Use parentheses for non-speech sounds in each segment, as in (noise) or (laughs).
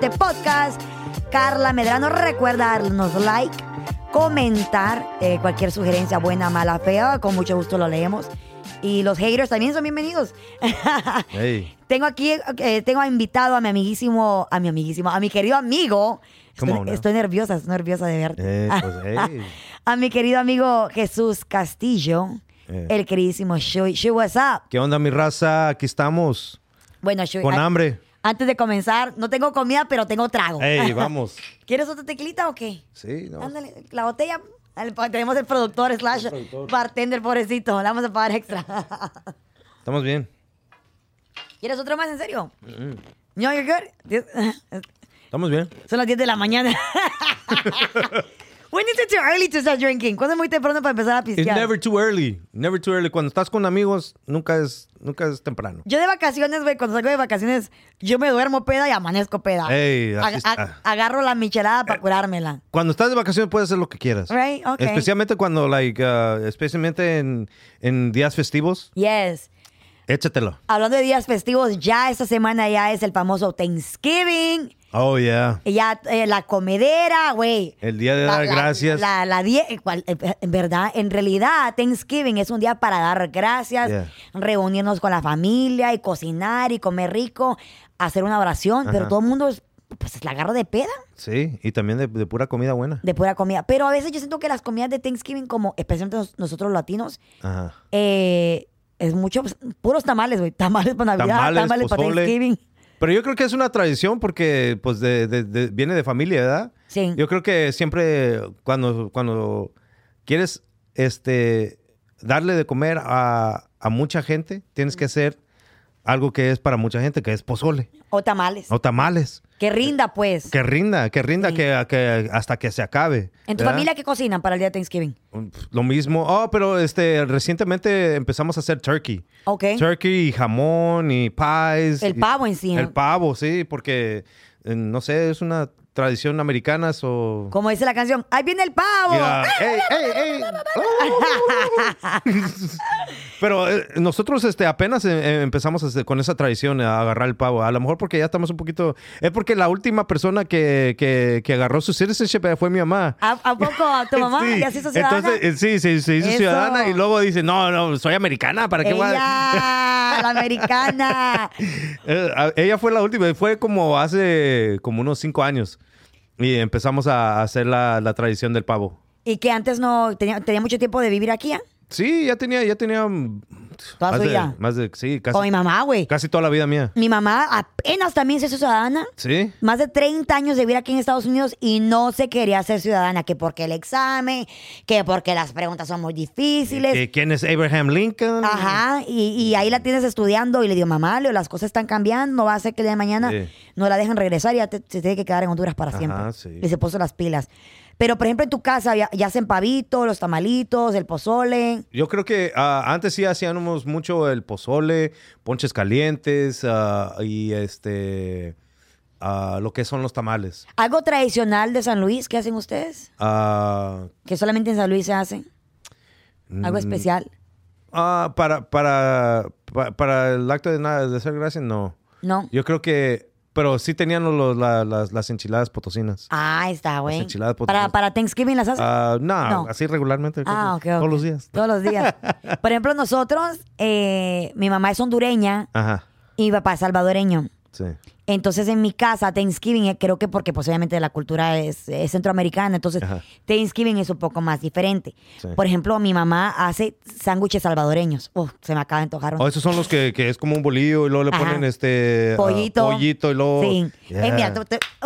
este podcast. Carla Medrano, recuerda darnos like, comentar eh, cualquier sugerencia buena, mala, fea, con mucho gusto lo leemos. Y los haters también son bienvenidos. (laughs) Hey. tengo aquí, eh, tengo invitado a mi amiguísimo, a mi amiguísimo, a mi querido amigo. Estoy, on estoy nerviosa, estoy nerviosa de verte. Eh, (laughs) pues, hey. a mi querido amigo Jesús Castillo, Eh. el queridísimo Shui. Shui, what's up? ¿Qué onda, mi raza? Aquí estamos. Bueno, Shui, Con hambre. Antes de comenzar, no tengo comida, pero tengo trago. Hey, (laughs) vamos. ¿Quieres otra teclita o qué? Sí, no. Ándale, la botella. el- tenemos el productor slash bartender, pobrecito. Le vamos a pagar extra. Estamos bien. ¿Quieres otro más en serio? No, you're good. Estamos bien. Son las 10 de la mañana. (laughs) When is it too early to start drinking? ¿Cuándo es muy temprano para empezar a It's pistear? never too early. Never too early. Cuando estás con amigos, nunca es, nunca es temprano. Yo de vacaciones, güey, cuando salgo de vacaciones, yo me duermo peda y amanezco peda. Ey, así Ag- está. ag- agarro la michelada para curármela. Cuando estás de vacaciones puedes hacer lo que quieras. Right, okay. Especialmente cuando, like, uh, especialmente en, en días festivos, Yes. échatelo. Hablando de días festivos, ya esta semana ya es el famoso Thanksgiving. Oh, yeah. Ya eh, la comedera, güey. El día de La- dar la- gracias. La, la die- eh, cual- eh, en verdad, en realidad, Thanksgiving es un día para dar gracias, Yeah. reunirnos con la familia y cocinar y comer rico, hacer una oración, pero todo el mundo es, pues la agarra de peda, Sí, y también de, de pura comida buena. de pura comida. Pero a veces yo siento que las comidas de Thanksgiving, como especialmente nos- nosotros latinos, Ajá. eh, es mucho, pues, puros tamales, güey. Tamales para Navidad, tamales, Tamales, para. Thanksgiving. Pero yo creo que es una tradición porque pues de, de- de- viene de familia, ¿verdad? Sí. Yo creo que siempre cuando, cuando quieres este, darle de comer a, a mucha gente, tienes que hacer algo que es para mucha gente, que es pozole O tamales. o tamales. Que rinda, pues. Que rinda, que rinda que, que hasta que se acabe. ¿En tu ¿verdad? familia qué cocinan para el día de Thanksgiving? Lo mismo. Oh, pero este recientemente empezamos a hacer turkey. Ok. Turkey y jamón y pies. El y- pavo en sí, ¿no? El pavo, sí, porque eh, no sé, es una tradición americana o Como dice la canción, ¡ahí viene el pavo! ¡Ey, ey, ey! Pero eh, nosotros este, apenas eh, eh, empezamos este, con esa tradición a agarrar el pavo. A lo mejor porque ya estamos un poquito... Es porque la última persona que, que, que agarró su citizenship eh, fue mi mamá. ¿A, a poco tu mamá (laughs) Sí. ya se hizo ciudadana? Entonces, eh, sí, sí, se hizo Eso. ciudadana y luego dice, no, no, soy americana, ¿para qué voy a-?" ¡La americana! (laughs) Eh, ella fue la última, fue como hace como unos cinco años. Y empezamos a hacer la, la tradición del pavo. y que antes no tenía, tenía mucho tiempo de vivir aquí, ¿ah? Sí, ya tenía, ya tenía mm, Toda más su de, vida. más de, sí, casi, Con mi mamá, güey. casi toda la vida mía. Mi mamá apenas también se hizo ciudadana. Sí. Más de 30 años de vivir aquí en Estados Unidos y no se quería ser ciudadana. Que porque el examen, que porque las preguntas son muy difíciles. ¿Que ¿Quién es Abraham Lincoln? Ajá, y, y ahí la tienes estudiando y le digo, mamá, Leo, las cosas están cambiando, no va a ser que el día de mañana Sí. no la dejen regresar y ya te- se tiene que quedar en Honduras para Ajá, siempre. sí. Y se puso las pilas. Pero, por ejemplo, en tu casa ya, ya hacen pavito, los tamalitos, el pozole. Yo creo que ah, antes sí hacíamos mucho el pozole, ponches calientes ah, y este ah, lo que son los tamales. Algo tradicional de San Luis, ¿qué hacen ustedes? Que solamente en San Luis se hace. Algo mm, especial. ah, para, para, pa- para el acto de, nada, de hacer gracia, no. No. Yo creo que, pero sí tenían los- la- las, las enchiladas potosinas. Ah, está, güey. enchiladas Para, potosinas. para Thanksgiving las hacen. Ah, no, No. así regularmente. Ah, ok, Todos los días. Todos los días. (laughs) Por ejemplo, nosotros, eh, mi mamá es hondureña Ajá, y mi papá es salvadoreño. sí. Entonces en mi casa, Thanksgiving, eh, creo que porque pues obviamente la cultura es, es centroamericana, entonces Ajá. Thanksgiving es un poco más diferente. Sí. Por ejemplo, mi mamá hace sándwiches salvadoreños. Uf, se me acaba de antojar. Oh, esos son los que, que es como un bolillo y luego le Ajá. ponen este ah, Pollito. pollito y luego. Sí. Yeah. Eh, mira,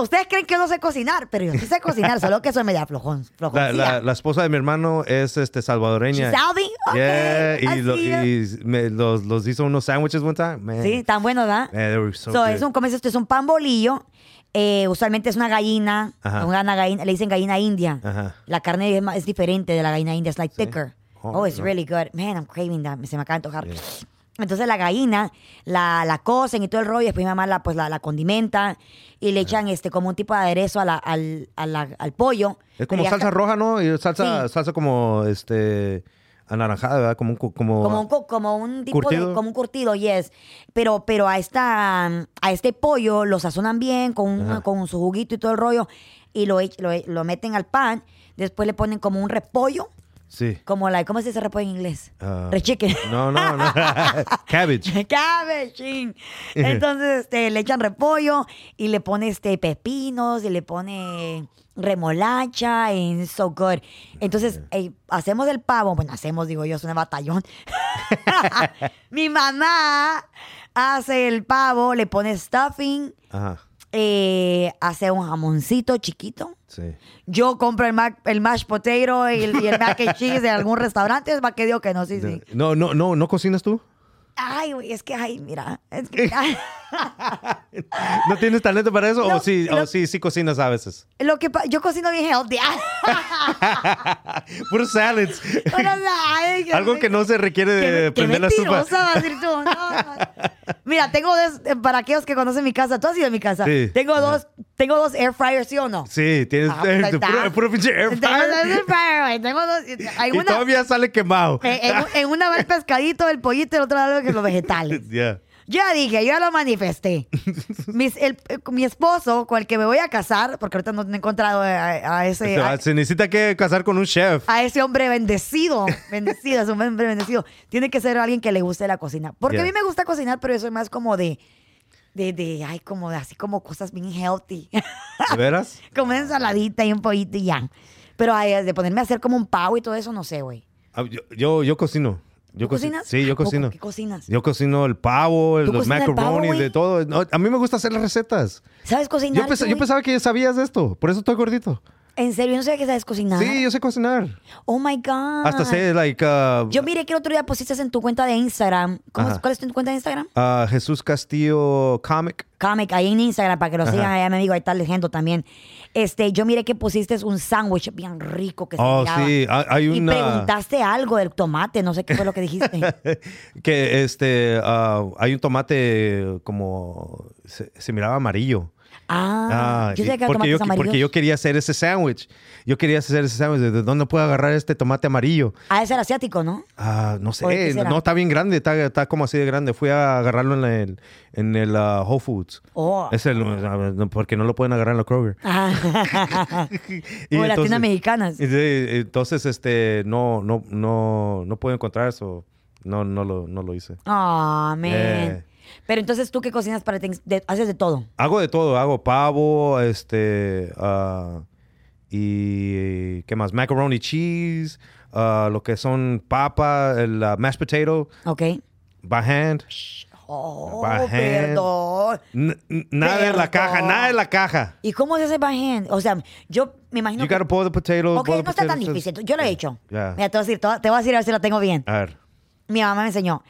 ustedes creen que yo no sé cocinar, pero yo sí sé cocinar, solo que soy media flojón. la, la- la esposa de mi hermano es este salvadoreña. Yeah, y, lo- es. y me- los, los hizo unos sándwiches one time. Man. Sí, tan bueno, ¿verdad? Man, so es un, tú, es un pan bolillo. eh, usualmente es una gallina, Ajá. una gallina, le dicen gallina india. Ajá. La carne es, más- es diferente de la gallina india, es like thicker. Oh, Oh, it's no. really good. Man, I'm craving that. Se me acaba de antojar. Entonces la gallina la, la cocen y todo el rollo, y después mi mamá la, pues, la, la condimenta y le echan este como un tipo de aderezo a la- al, a la- al pollo. Es como salsa roja, ¿no? Y salsa, Sí. salsa como este anaranjada, ¿verdad? Como un... Como, Como un, co- como un tipo ¿Curtido? de, como un curtido, yes. Pero, pero a esta, a este pollo lo sazonan bien con, un- con su juguito y todo el rollo y lo, lo, lo meten al pan. Después le ponen como un repollo, Sí. como la, ¿cómo se dice repollo en inglés? Ah, Rechique. No, no, no. (laughs) Cabbage. Cabecín. Entonces, este, le echan repollo y le pone este pepinos y le pone remolacha y so good. Entonces, eh, hacemos el pavo, bueno, hacemos, digo yo, es un batallón. (laughs) (laughs) Mi mamá hace el pavo, le pone stuffing, Ajá. Eh, hace un jamoncito chiquito. Sí. Yo compro el, mac- el mashed potato y el, y el mac and cheese de algún (laughs) restaurante, es más que digo que no, sí, sí. No, no, no, ¿no cocinas tú? Ay, güey, es que, ay, mira, es que. (laughs) ¿No tienes talento para eso? No, ¿O sí, lo- o sí, sí cocinas a veces? Lo que yo cocino bien healthy. (laughs) Puros salads. Algo que no se requiere de prender la estufa. mentirosa vas a decir tú. No, no. Mira, tengo dos, eh, para aquellos que conocen mi casa, tú has ido a mi casa. Sí. Tengo dos, tengo dos air fryers, ¿sí o no? Sí, tienes Ah, pues puro, puro pinche air Tengo dos fryer. air fryers, güey. Tengo dos. Hay Y una, todavía sale quemado. eh, en, en una va el pescadito, el pollito, y el otro lado que los vegetales. (laughs) Ya. Yo ya dije, yo ya lo manifesté. (laughs) Mis- el- eh, mi esposo, con el que me voy a casar, porque ahorita no he encontrado a, a ese... Se, va- a- se necesita que casar con un chef. a ese hombre bendecido, bendecido, es un hombre bendecido. Tiene que ser alguien que le guste la cocina. Porque a mí me gusta cocinar, pero yo soy más como de, de, de, ay, como de, así como cosas bien healthy. ¿De veras? (laughs) como una ensaladita y un pollito y ya. Pero ay, de ponerme a hacer como un pavo y todo eso, no sé, güey. Ah, Yo, yo, yo cocino. Yo ¿Tú coci- cocinas? Sí, yo cocino. ¿Qué cocinas? Yo cocino el pavo, el- ¿Tú los güey? de todo. No, a mí me gusta hacer las recetas. ¿Sabes cocinar? Yo, pens- yo pensaba que ya sabías esto, por eso estoy gordito. En serio, no sabía que sabes cocinar. Sí, yo sé cocinar. Oh my God. Hasta sé, like, uh, Yo miré que el otro día pusiste en tu cuenta de Instagram. ¿Cómo es-. ¿Cuál es tu cuenta de Instagram? uh, Jesús Castillo Comic. Comic, ahí en Instagram, para que lo Ajá. sigan, allá mi amigo, ahí está leyendo también. Este, yo miré que pusiste un sándwich bien rico que se Oh, miraba. sí, hay- hay Y una- preguntaste algo del tomate, no sé qué fue lo que dijiste. (laughs) que este, uh, hay un tomate como, se, se miraba amarillo. Ah, yo y sé que porque, yo, porque yo quería hacer ese sándwich. Yo quería hacer ese sándwich. ¿De dónde puedo agarrar este tomate amarillo? Ah, ese era asiático, ¿no? Ah, no ¿O de qué sé, no está bien grande, está, está como así de grande. Fui a agarrarlo en el, en el uh, Whole Foods. Oh. Es el, no, porque no lo pueden agarrar en la Kroger. Ah. (laughs) Y o tiendas mexicanas. Entonces, este, no, no, no, no puedo encontrar eso. No, no lo, no lo hice. Ah, man. Yeah. Pero entonces, ¿tú qué cocinas para... De- haces de todo? Hago de todo, hago pavo, este, ah, y qué más, macaroni cheese, ah, lo que son papa, el ah, mashed potato, ¿Ok? by hand. Oh, By hand. perdón. N- nada en la Perdón. caja, nada en la caja. ¿Y cómo se hace by hand? O sea, yo me imagino You que... gotta boil the potatoes. Ok, boil the no está tan potatoes. difícil. Yo lo he hecho. Ya. Mira, te voy a decir, te voy a- decir a ver si lo tengo bien. A ver. Mi mamá me enseñó.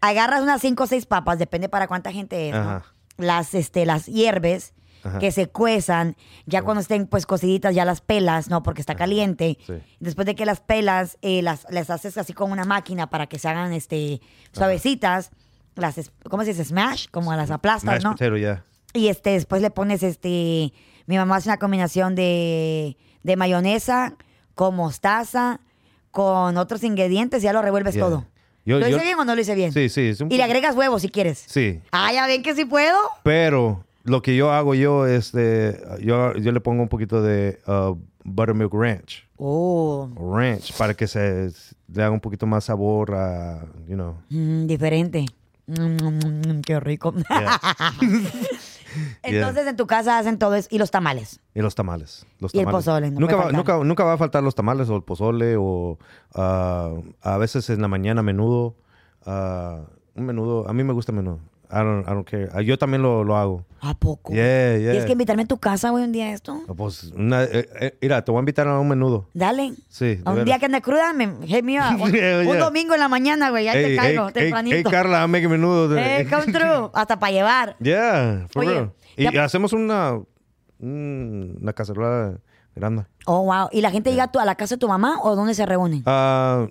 Agarras unas cinco o seis papas, depende para cuánta gente es, ¿no? Las, este, las hierves, Ajá. que se cuezan. Ya cuando estén pues cociditas, ya las pelas, ¿no? Porque está caliente. Sí. Después de que las pelas, eh, las, las haces así con una máquina para que se hagan este, suavecitas. Las, ¿cómo se dice? Smash, como las aplastas, ¿no? potato. Y este, después le pones este. Mi mamá hace una combinación de, de mayonesa con mostaza, con otros ingredientes y ya lo revuelves Yeah. todo. Yo- ¿Lo hice bien o no lo hice bien? Sí, sí. es un Y le agregas huevos si quieres. Sí. Ah, ya ven que sí puedo. Pero lo que yo hago yo es de, yo, yo le pongo un poquito de uh, buttermilk ranch. Oh, Ranch para que se le haga un poquito más sabor a, you know. mm, diferente. Mm, mm, mm, qué rico. yeah. (laughs) (laughs) Entonces en tu casa hacen todo eso y los tamales. Y los tamales. Los Y el pozole, no nunca, va, nunca, nunca va a faltar los tamales o el pozole o ah, a veces en la mañana menudo. ah, un menudo. A mí me gusta menudo. I don't, I don't care. Ah, Yo también lo, lo hago. ¿A poco? Yeah, yeah. Tienes que invitarme a tu casa, güey, un día esto. Pues, una, eh, eh, mira, te voy a invitar a un menudo. Dale. Sí, A un veras. día que ande cruda, me, me up. (laughs) Un, Yeah, un domingo en la mañana, güey, ahí Hey, te hey, caigo, hey, tempranito. hey, Carla, make menudo. Eh, come (laughs) through, hasta para llevar. Yeah, for Oye, real. Y ya- hacemos una, un- una cacerola grande. Oh, wow. ¿Y la gente llega a, tu- a la casa de tu mamá o dónde se reúnen? Ah,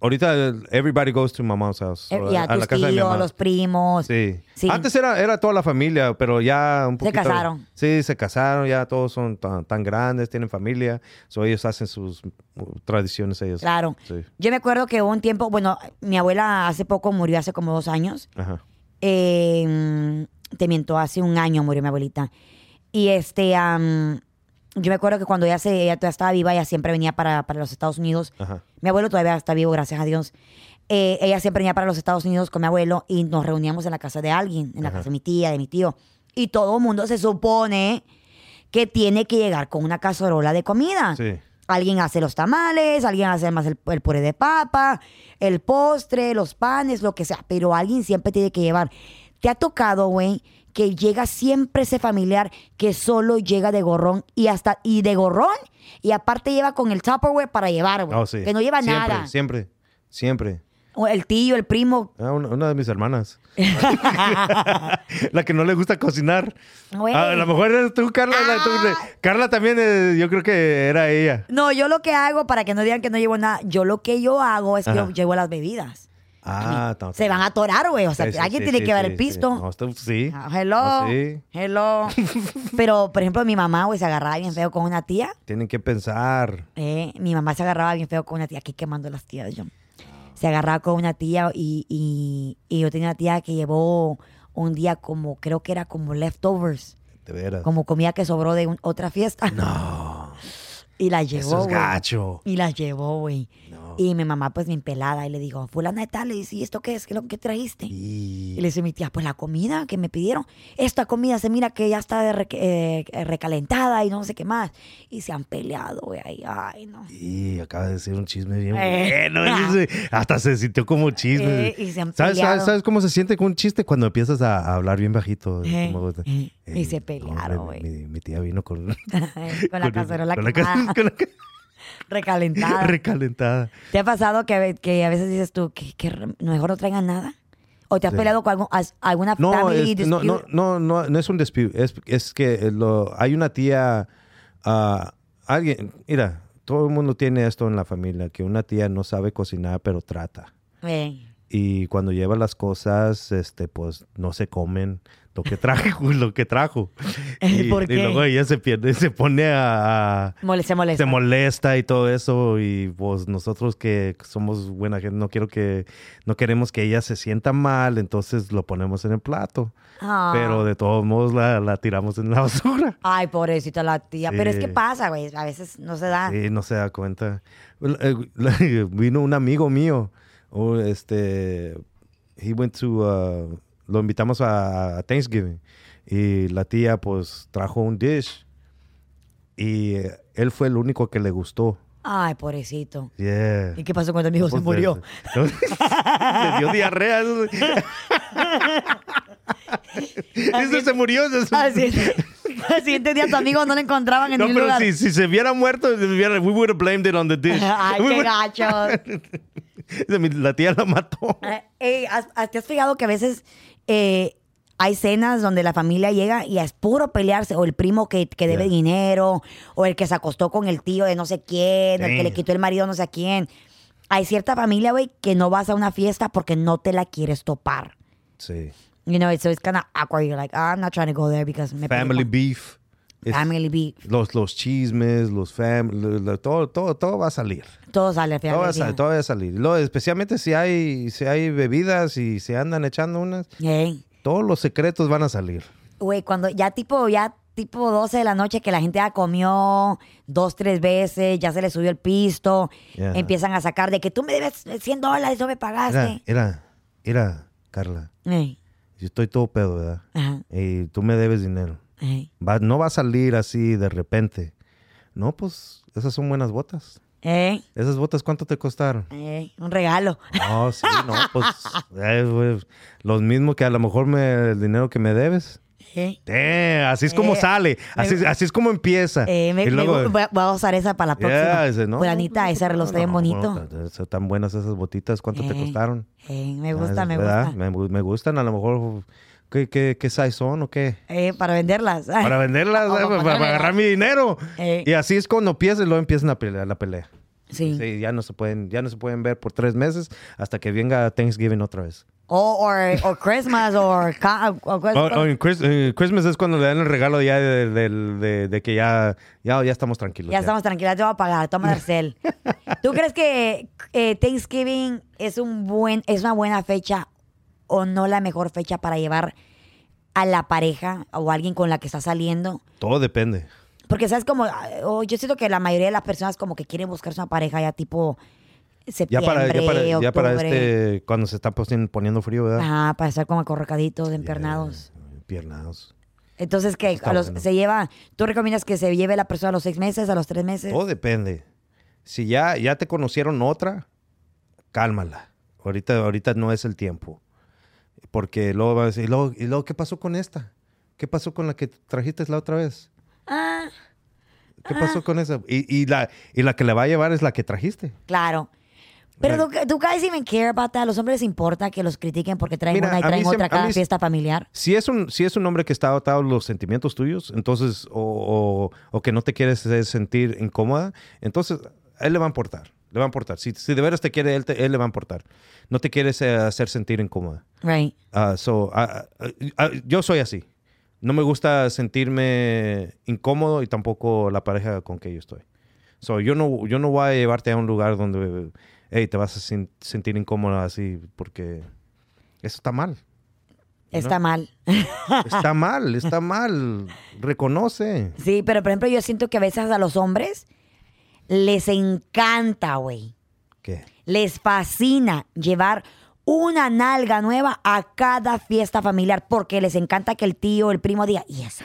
ahorita everybody goes to my mom's house. Eh, o y a a la tus casa de mi tíos, mamá. los primos. Sí. Sí. Antes era, era toda la familia, pero ya un poquito... casaron. Sí, se casaron, ya todos son tan, tan grandes, tienen familia. So ellos hacen sus uh, tradiciones ellos. Claro. Sí. Yo me acuerdo que hubo un tiempo, bueno, mi abuela hace poco murió, hace como dos años. Ajá. Eh, te miento, hace un año murió mi abuelita. Y este, yo me acuerdo que cuando ella, se, ella todavía estaba viva, ella siempre venía para, para los Estados Unidos. Ajá. Mi abuelo todavía está vivo, gracias a Dios. Eh, ella siempre venía para los Estados Unidos con mi abuelo y nos reuníamos en la casa de alguien, en la casa de mi tía, de mi tío. Y todo el mundo se supone que tiene que llegar con una cacerola de comida. Sí. Alguien hace los tamales, alguien hace más el, el puré de papa, el postre, los panes, lo que sea. Pero alguien siempre tiene que llevar. ¿Te ha tocado, güey, que llega siempre ese familiar que solo llega de gorrón y hasta y de gorrón y aparte lleva con el Tupperware para llevar, güey? Oh, sí. Que no lleva siempre, nada. Siempre, siempre. O el tío, el primo. Ah, una, una de mis hermanas. (laughs) (laughs) la que no le gusta cocinar. Güey. A lo mejor eres tú, Carla. tú- Ah. Carla también, eh, yo creo que era ella. No, yo lo que hago, para que no digan que no llevo nada, yo lo que yo hago es que yo llevo las bebidas. Ah, no, Se van a atorar, güey. O sea, Sí, alguien sí, tiene sí, que sí, el pisto. Sí, No, esto- sí. Ah, hello. Ah, sí. Hello. (laughs) Pero, por ejemplo, mi mamá, güey, se agarraba bien feo con una tía. Tienen que pensar. Eh, mi mamá se agarraba bien feo con una tía. Aquí quemando las tías yo. Se agarraba con una tía y, y, y yo tenía una tía que llevó un día como, creo que era como leftovers. De veras. Como comida que sobró de un- otra fiesta. No. (laughs) Y la Eso llevó, es güey. gacho. Y la llevó, güey. No. Y mi mamá, pues, bien pelada. Y le digo, fulana de tal. Le dice, ¿y esto qué es? ¿Qué es lo que trajiste? Y Y... le dice mi tía, pues la comida que me pidieron. Esta comida se mira que ya está de re- eh, recalentada y no sé qué más. Y se han peleado, güey. Ay, ay, no. Y acaba de decir un chisme bien Eh. bueno. (laughs) Hasta se sintió como chisme. Eh, y se han ¿Sabes, peleado. sabes, sabes cómo se siente con un chiste cuando empiezas a, hablar bien bajito? Eh, Como- y se pelearon, güey. Mi, mi tía vino con, (laughs) con la cacerola con la (laughs) con la recalentada. (laughs) recalentada. ¿Te ha pasado que, que a veces dices tú que, que mejor no traigan nada? ¿O te has Sí. peleado con algún- alguna No, family este, no, no, no, no, no es un dispute. Es, es que lo, hay una tía, ah, alguien, mira, todo el mundo tiene esto en la familia, que una tía no sabe cocinar, pero trata. Eh, Y cuando lleva las cosas, este, pues no se comen lo que trajo, (laughs) lo que trajo. (laughs) Y, ¿Por y qué? luego ella se pierde, se pone a, se molesta. se molesta y todo eso. Y pues nosotros que somos buena gente, no quiero que, no queremos que ella se sienta mal, entonces lo ponemos en el plato. Ah. Pero de todos modos la, la tiramos en la (laughs) basura. Ay, pobrecita la tía. Pero es que pasa, güey. A veces no se da. Sí, no se da cuenta. Eh, Vino un amigo mío, oh, este, he went to, uh, lo invitamos a, a Thanksgiving y la tía pues trajo un dish y eh, él fue el único que le gustó. Ay, pobrecito. Yeah. ¿Y qué pasó cuando tu amigo se murió? (laughs) le dio diarrea. (laughs) Dice, se murió. Así, al siguiente día tu amigo no lo encontraban en No, ningún pero lugar. si, si se hubiera muerto, we would have blamed it on the dish. (laughs) Ay, qué gacho. (laughs) La tía la mató. Eh, eh, ¿has- has- ¿Te has fijado que a veces eh, hay cenas donde la familia llega y es puro pelearse? O el primo que, que debe Yeah. dinero, o el que se acostó con el tío de no sé quién, o el que le quitó el marido no sé a quién. Hay cierta familia, güey, que no vas a una fiesta porque no te la quieres topar. Sí. You know, so it's kind of awkward. You're like, "Ah, I'm not trying to go there because me Family beef. Family beef. Los, los chismes, los fam, lo- lo- todo, todo, todo va a salir. Todo sale Todo va a salir, todo va a salir. Luego, especialmente si hay, si hay bebidas y se andan echando unas, todos los secretos van a salir. Güey, cuando ya tipo, ya tipo 12 de la noche que la gente ya comió dos, tres veces, ya se le subió el pisto, Yeah. empiezan a sacar de que tú me debes 100 dólares, no me pagaste. mira, mira, Carla, Ey, yo estoy todo pedo, ¿verdad? ajá, Y tú me debes dinero. Ey, Va- no va a salir así de repente. No, pues esas son buenas botas. ey, ¿Esas botas cuánto te costaron? ey, un regalo. No, sí, (laughs) no, pues eh, güey, los mismos que a lo mejor me, el dinero que me debes. Eh, así es como Eh, sale, así, me- así es como empieza. eh, me- y me luego, gu- voy, a, voy a usar esa para la próxima. Yeah, dice, no, ese reloj está bien bonito. tan buenas esas botitas, ¿cuánto te costaron? Me gusta, Ah, me ¿verdad? gusta. Me, me gustan, a lo mejor, ¿qué, qué, qué size son o qué? Eh, para venderlas. (laughs) Para venderlas, O eh, para agarrar mi dinero. Eh. Y así es cuando empieza y luego empiezan a pelear, la pelea. Sí. ya no se pueden, ya no se pueden ver por tres meses hasta que venga Thanksgiving otra vez. O Christmas Oh, oh, en Chris- eh, Christmas es cuando le dan el regalo ya de, de- de- de que ya, ya, ya estamos tranquilos. Ya estamos tranquilas, te voy a pagar, toma (laughs) Darcel. ¿Tú crees que eh, Thanksgiving es un buen, es una buena fecha o no la mejor fecha para llevar a la pareja o alguien con la que está saliendo? Todo depende. Porque sabes como, ah, oh, yo siento que la mayoría de las personas como que quieren buscarse una pareja ya tipo Ya septiembre, para, ya para, ya para octubre. este, cuando se está poniendo, frío, ¿verdad? Ajá, para estar como acorracaditos, empernados. Yeah. Entonces, que Está a los, bueno. se lleva, ¿tú recomiendas que se lleve la persona a los seis meses, a los tres meses? Todo depende. Si ya, ya te conocieron otra, cálmala. Ahorita, ahorita no es el tiempo. Porque luego vas a decir, ¿y luego, ¿y luego qué pasó con esta? ¿Qué pasó con la que trajiste la otra vez? Ah, ¿Qué pasó con esa? Y, y la, y la que le va a llevar es la que trajiste. claro. Pero Right. tú, guys even care about that. Los hombres les importa que los critiquen porque traen Mira, una y traen se- otra a cada mí se- fiesta familiar. Si es un, si es un hombre que está atado a los sentimientos tuyos, entonces, o, o- o que no te quieres sentir incómoda, entonces a él le va a importar. Le va a importar. Si, si de veras te quiere, él, te- él le va a importar. No te quieres eh, hacer sentir incómoda. Right. Ah, so, ah, ah, yo soy así. No me gusta sentirme incómodo y tampoco la pareja con que yo estoy. So, yo no, yo no voy a llevarte a un lugar donde hey, te vas a sen- sentir incómoda así porque eso está mal. Está mal. Está (laughs) mal, está mal. Reconoce. Sí, pero por ejemplo, yo siento que a veces a los hombres les encanta, güey. ¿Qué? Les fascina llevar una nalga nueva a cada fiesta familiar porque les encanta que el tío, el primo diga, ¿y esa?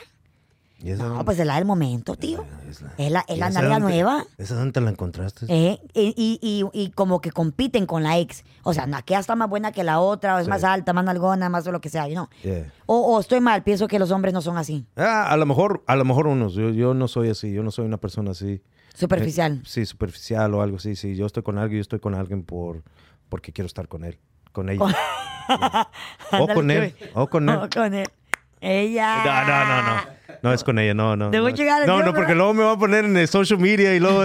¿Y esa No, pues es la del momento, tío. es la- Es la, es ¿Y la esa nalga nueva. ¿Esa dónde te la encontraste? ¿eh? Y, y- y- y como que compiten con la ex. O sea, no, aquella está más buena que la otra, o es Sí. más alta, más nalgona, más o lo que sea, ¿no? Yeah. O, o estoy mal, pienso que los hombres no son así. Ah, a lo mejor, a lo mejor unos. Yo, yo no soy así. Yo no soy una persona así. Superficial. Eh, sí, superficial o algo así. Sí, yo estoy con alguien, yo estoy con alguien por porque quiero estar con él, con ella. (laughs) o con él, o con él. O con él. Ella. No, no, no, no. No es con ella, no, no. Debo no. llegar No, no, porque luego me va a poner en el social media y luego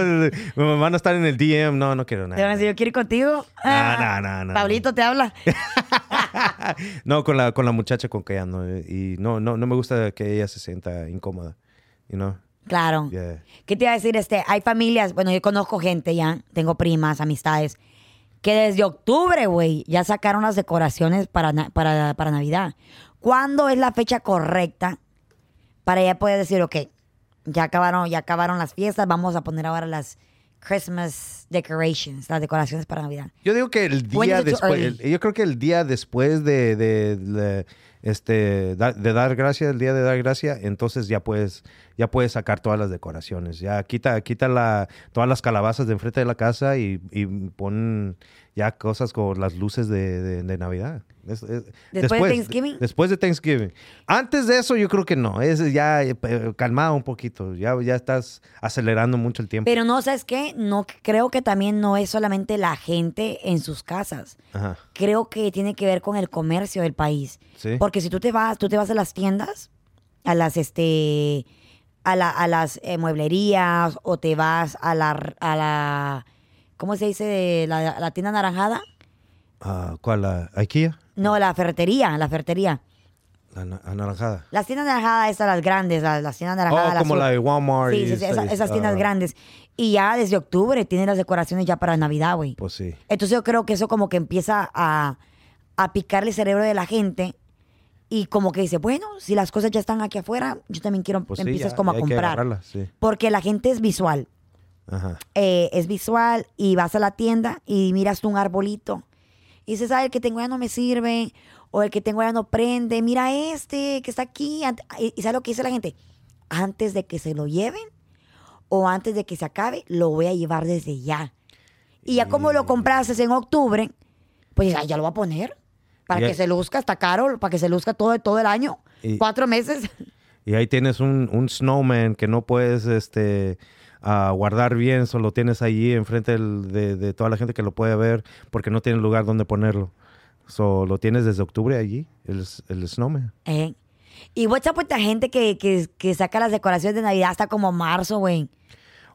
me van a estar en el DM. No, no quiero Te van a nada. decir, yo quiero ir contigo. no, no, no, Pablito te habla. (laughs) no, con la, con la muchacha con que ando. eh, Y no, no, no me gusta que ella se sienta incómoda. You know? Claro. Yeah. ¿Qué te iba a decir? Este, hay familias, bueno, yo conozco gente ya, tengo primas, amistades, que desde octubre, güey, ya sacaron las decoraciones para, para, para Navidad. ¿Cuándo es la fecha correcta para ya poder decir, ok, ya acabaron, ya acabaron las fiestas, vamos a poner ahora las Christmas decorations, las decoraciones para Navidad? Yo digo que el día después, yo creo que el día después de, de, de, este, de dar gracia, el día de dar gracia, entonces ya puedes, ya puedes sacar todas las decoraciones. Ya quita, quita la, todas las calabazas de enfrente de la casa y, y pon ya cosas con las luces de, de- de Navidad. Es- es- ¿Después de Thanksgiving? Después de Thanksgiving. Antes de eso, yo creo que no. Es ya eh, calmado un poquito. Ya, ya estás acelerando mucho el tiempo. Pero no, ¿sabes qué? No, creo que también no es solamente la gente en sus casas. Ajá. creo que tiene que ver con el comercio del país. Sí. Porque si tú te vas, tú te vas a las tiendas, a las este a, la- a las eh, mueblerías o te vas a la a la ¿cómo se dice? La, la tienda naranjada. Ah, ¿Cuál? ¿La IKEA? No, la ferretería, la ferretería. La na- anaranjada. Las tiendas naranjadas, estas las grandes, las, las tiendas naranjadas. Oh, como azul. la de Walmart. Sí, y sí, sí, esa- esa- esas tiendas ah, grandes. Y ya desde octubre tienen las decoraciones ya para Navidad, güey. Pues sí. Entonces yo creo que eso como que empieza a, a picarle el cerebro de la gente y como que dice, bueno, si las cosas ya están aquí afuera, yo también quiero, Pues sí, empiezas ya- como a ya hay que comprar. agarrarla, sí. Porque la gente es visual. Ajá. Eh, es visual y vas a la tienda y miras un arbolito y dices, ah, el que tengo ya no me sirve o el que tengo ya no prende, mira este que está aquí. Y y ¿sabes lo que dice la gente? Antes de que se lo lleven o antes de que se acabe, lo voy a llevar desde ya. Y ya como lo compraste en octubre, pues ya, ya lo voy a poner. Para Y que ahí- se luzca, está caro, para que se luzca todo, todo el año. Y- Cuatro meses. Y ahí tienes un, un snowman que no puedes este, ah, guardar bien, solo tienes allí enfrente del- de, de toda la gente que lo puede ver porque no tiene lugar donde ponerlo. So, lo tienes desde octubre allí, el, el snowman. Eh. Y WhatsApp, pues, la gente que, que, que saca las decoraciones de Navidad hasta como marzo, güey.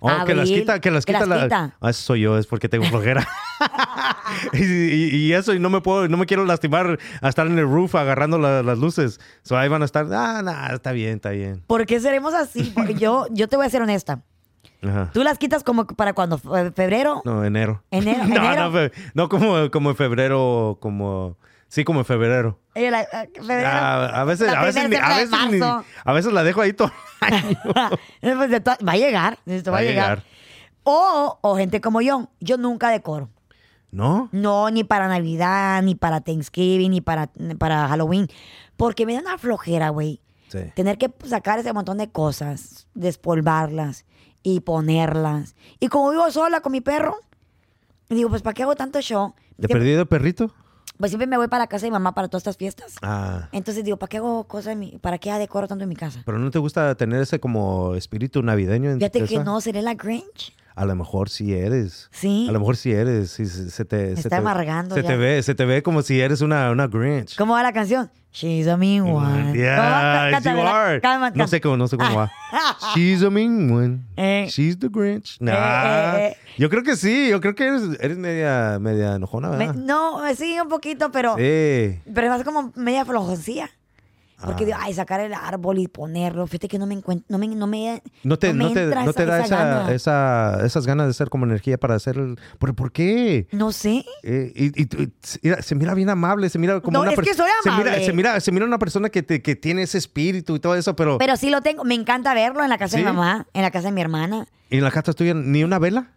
Oh, que las Abril, quita, que las que quita las la. quita. Ah, eso soy yo, es porque tengo flojera. (laughs) (laughs) y, y- y eso, y no me puedo, no me quiero lastimar a estar en el roof agarrando la- las luces. So ahí van a estar, ah, nah, está bien, está bien. ¿Por qué seremos así? Porque yo, yo te voy a ser honesta. Ajá. Tú las quitas como para cuando, Fe- febrero. No, enero. (laughs) Enero, (laughs) no, enero. no, no como, como en febrero, como. Sí, como en febrero. La- febrero. Ah, a veces, La a veces, ni- a veces, ni- marzo. a veces la dejo ahí todo el (laughs) año. Pues to- va a llegar, esto va, a llegar. O, o gente como yo, yo nunca decoro. ¿No? No, ni para Navidad, ni para Thanksgiving, ni para, ni para Halloween. Porque me da una flojera, güey. Sí. Tener que sacar ese montón de cosas, despolvarlas y ponerlas. Y como vivo sola con mi perro, digo, pues ¿para qué hago tanto show? ¿De Siempre- perdido perrito? Pues siempre me voy para la casa de mi mamá para todas estas fiestas. Ah. Entonces digo, ¿para qué hago cosas para qué decoro tanto en mi casa? ¿Pero no te gusta tener ese como espíritu navideño en tu Fíjate que casa? no, seré la Grinch. A lo mejor sí eres. Sí. A lo mejor sí eres. Sí, se, se te, Me se está te- amargando Se ya. te ve, se te ve como si eres una, una Grinch. ¿Cómo va la canción? She's a mean one. Yeah, you are. Calma, No sé cómo, no sé cómo va. (laughs) She's a mean one. Eh. She's the Grinch. Nah. eh, eh. Yo creo que sí. Yo creo que eres, eres media, media enojona, Me- ¿verdad? no, sí, un poquito, pero, Sí. pero es como media flojoncía. Porque Ah. digo, ay, sacar el árbol y ponerlo. Fíjate que no me encuentro, no me, no me, No te, me te, no te da esa, gana. esa- esas ganas de ser como energía para hacer el... ¿Por, por qué? No sé. Eh, y, se mira- se mira bien amable, se mira como No, una es que soy Se mira, amable. se, mira, se mira una persona que, te- que tiene ese espíritu y todo eso, pero... Pero sí lo tengo. Me encanta verlo en la casa de mi mamá, en la casa de mi hermana. ¿Y en la casa tuya ni una vela?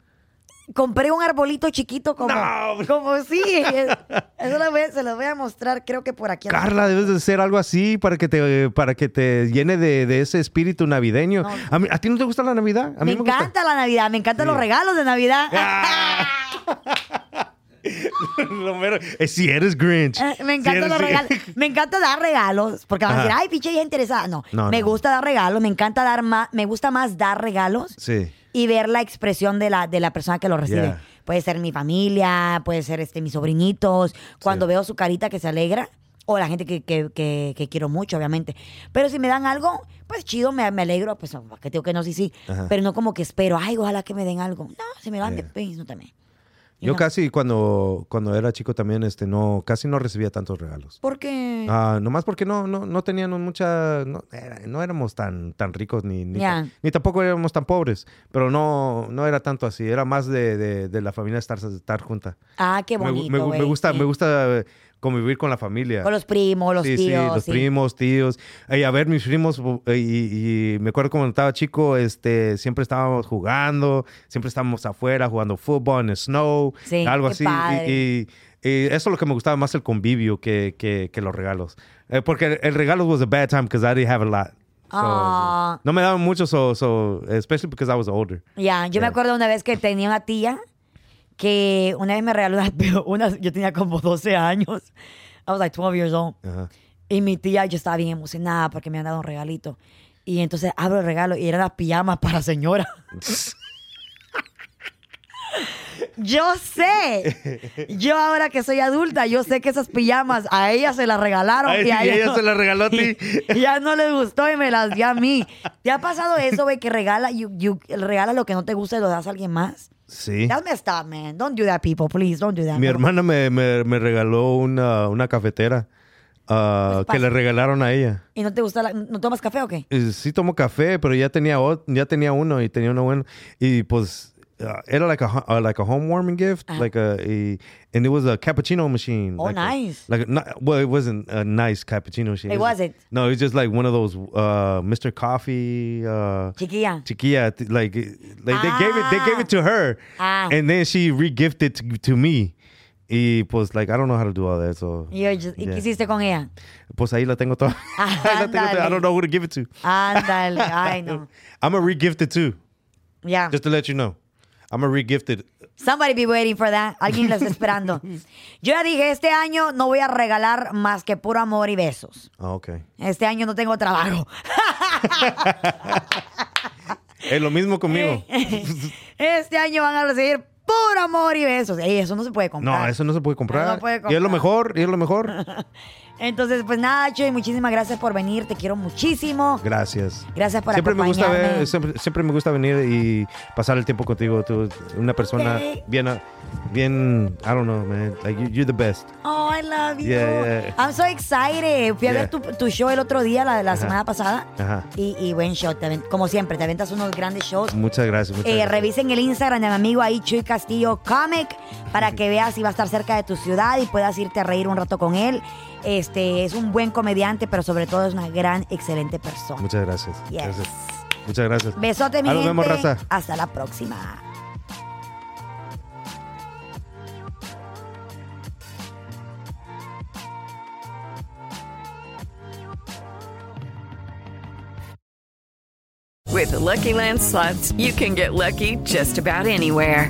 Compré un arbolito chiquito como, No. (laughs) como sí. es- Eso lo voy se los voy a mostrar, creo que por aquí. Carla, debes de hacer algo así para que te, para que te llene de, de ese espíritu navideño. No. ¿A, mí- ¿A ti no te gusta la Navidad? A me, mí me, gusta. encanta la Navidad, me encantan Sí. los regalos de Navidad. Ah. (laughs) (laughs) Lo mero- eh, si eres Grinch. Eh, Me Si eres- los regalos. Me encanta dar regalos. Porque van a decir, ay, pinche, ella interesada. No, No, me no. gusta dar regalos. Me encanta dar más. Me gusta más dar regalos Sí. Y ver la expresión de la, de la persona que lo recibe. Yeah. Puede ser mi familia, puede ser este, mis sobrinitos. Cuando Sí. veo su carita que se alegra. O la gente que, que, que- que quiero mucho, obviamente. Pero si me dan algo, pues chido, me, me alegro. Pues, que digo que no, sí, sí. Ajá. Pero no como que espero, ay, ojalá que me den algo. No, si me dan, Yeah. pues, no también. Yo No. casi cuando, cuando era chico también, este, no, casi no recibía tantos regalos. Porque. Ah, nomás porque no, no, no teníamos mucha, no, era- no éramos tan, tan ricos ni, ni, tampoco éramos tan pobres, pero no, no era tanto así, era más de, de- de la familia estar, estar junta. Ah, qué bonito. me me gusta, me gusta convivir con la familia. Con los primos, los sí, tíos. sí, los sí. primos, tíos. Y a ver, mis primos, y, y me acuerdo cuando estaba chico, este, siempre estábamos jugando, siempre estábamos afuera jugando fútbol en el snow, Sí, algo así. padre. Y, eso es lo que me gustaba más el convivio que, que, que los regalos. Eh, porque el, regalo was a bad time because I didn't have a lot. So. No me daban mucho, so, so, especially because I was older. Ya, yo me Yeah. acuerdo una vez que tenía una tía que una vez me regaló una, (laughs) pero una- yo tenía como 12 años. I was like 12 years old. Ajá. Y mi tía, yo estaba bien emocionada porque me habían dado un regalito. Y entonces abro el regalo y eran las pijamas para señora. (laughs) Yo sé, yo ahora que soy adulta, yo sé que esas pijamas a ella se las regalaron. Ay, y a ella se las regaló a ti. (laughs) Y ya no les gustó y me las dio a mí. ¿Te ha pasado eso, güey, que regala, you, you- regala lo que no te gusta y lo das a alguien más? Sí. That's messed up, man. Don't do that, people. Please, don't do that. Mi No. hermana me, me- me regaló una, una cafetera ah, Pues que le regalaron a ella. ¿Y no te gusta? la- ¿No tomas café o qué? Eh, Sí tomo café, pero ya tenía, ya tenía uno y tenía uno bueno. Y pues ah, era like a, uh, like a home warming gift. Ajá. Like a, y- and it was a cappuccino machine. Oh, like a- nice. like a, not, well, it wasn't a nice cappuccino machine. It wasn't? No, it was just like one of those uh, Mr. Coffee. Uh, Chiquilla. Chiquilla, like, like they gave it, they gave it to her, Ah. and then she regifted to, to me. Y pues, like, I don't know how to do all that, so. Y, yo just- ¿y Yeah. qué hiciste con ella? Pues ahí la tengo toda. Ah, (laughs) (laughs) Ahí la tengo toda. I don't know who to give it to. Ándale. Ay, no. (laughs) I'm gonna re-gift it too, Yeah. just to let you know. I'm gonna re-gift it. Somebody be waiting for that. Alguien lo está esperando. (laughs) Yo ya dije, este año no voy a regalar más que puro amor y besos. Oh, okay. Este año no tengo trabajo. (laughs) Es lo mismo conmigo. (laughs) Este año van a recibir puro amor y besos. Ey, eso no se puede comprar. No, eso no se puede comprar. No puede Y es lo comprar. mejor, y es lo mejor. Entonces, pues nada, Chuy, muchísimas gracias por venir. Te quiero muchísimo. Gracias. Gracias por siempre me gusta acompañarme. ver, siempre, siempre me gusta venir y pasar el tiempo contigo. Tú, una persona bien, bien, I don't know, man. Like you, you're the best. Oh, I love you. Yeah, yeah. I'm so excited. Fui a ver tu, tu show el otro día, la, la semana pasada. Ajá. Y, y buen show. te como siempre, te aventas unos grandes shows. Muchas gracias. Muchas Eh, gracias. revisen el Instagram de mi amigo ahí, Chuy Castillo Comic, para que veas si va a estar cerca de tu ciudad y puedas irte a reír un rato con él. Este es un buen comediante, pero sobre todo es una gran, excelente persona. Muchas gracias. Yes. Gracias. Muchas gracias. Besote, mi nos gente. vemos, raza. Hasta la próxima. With the Lucky Land slots, you can get lucky just about anywhere.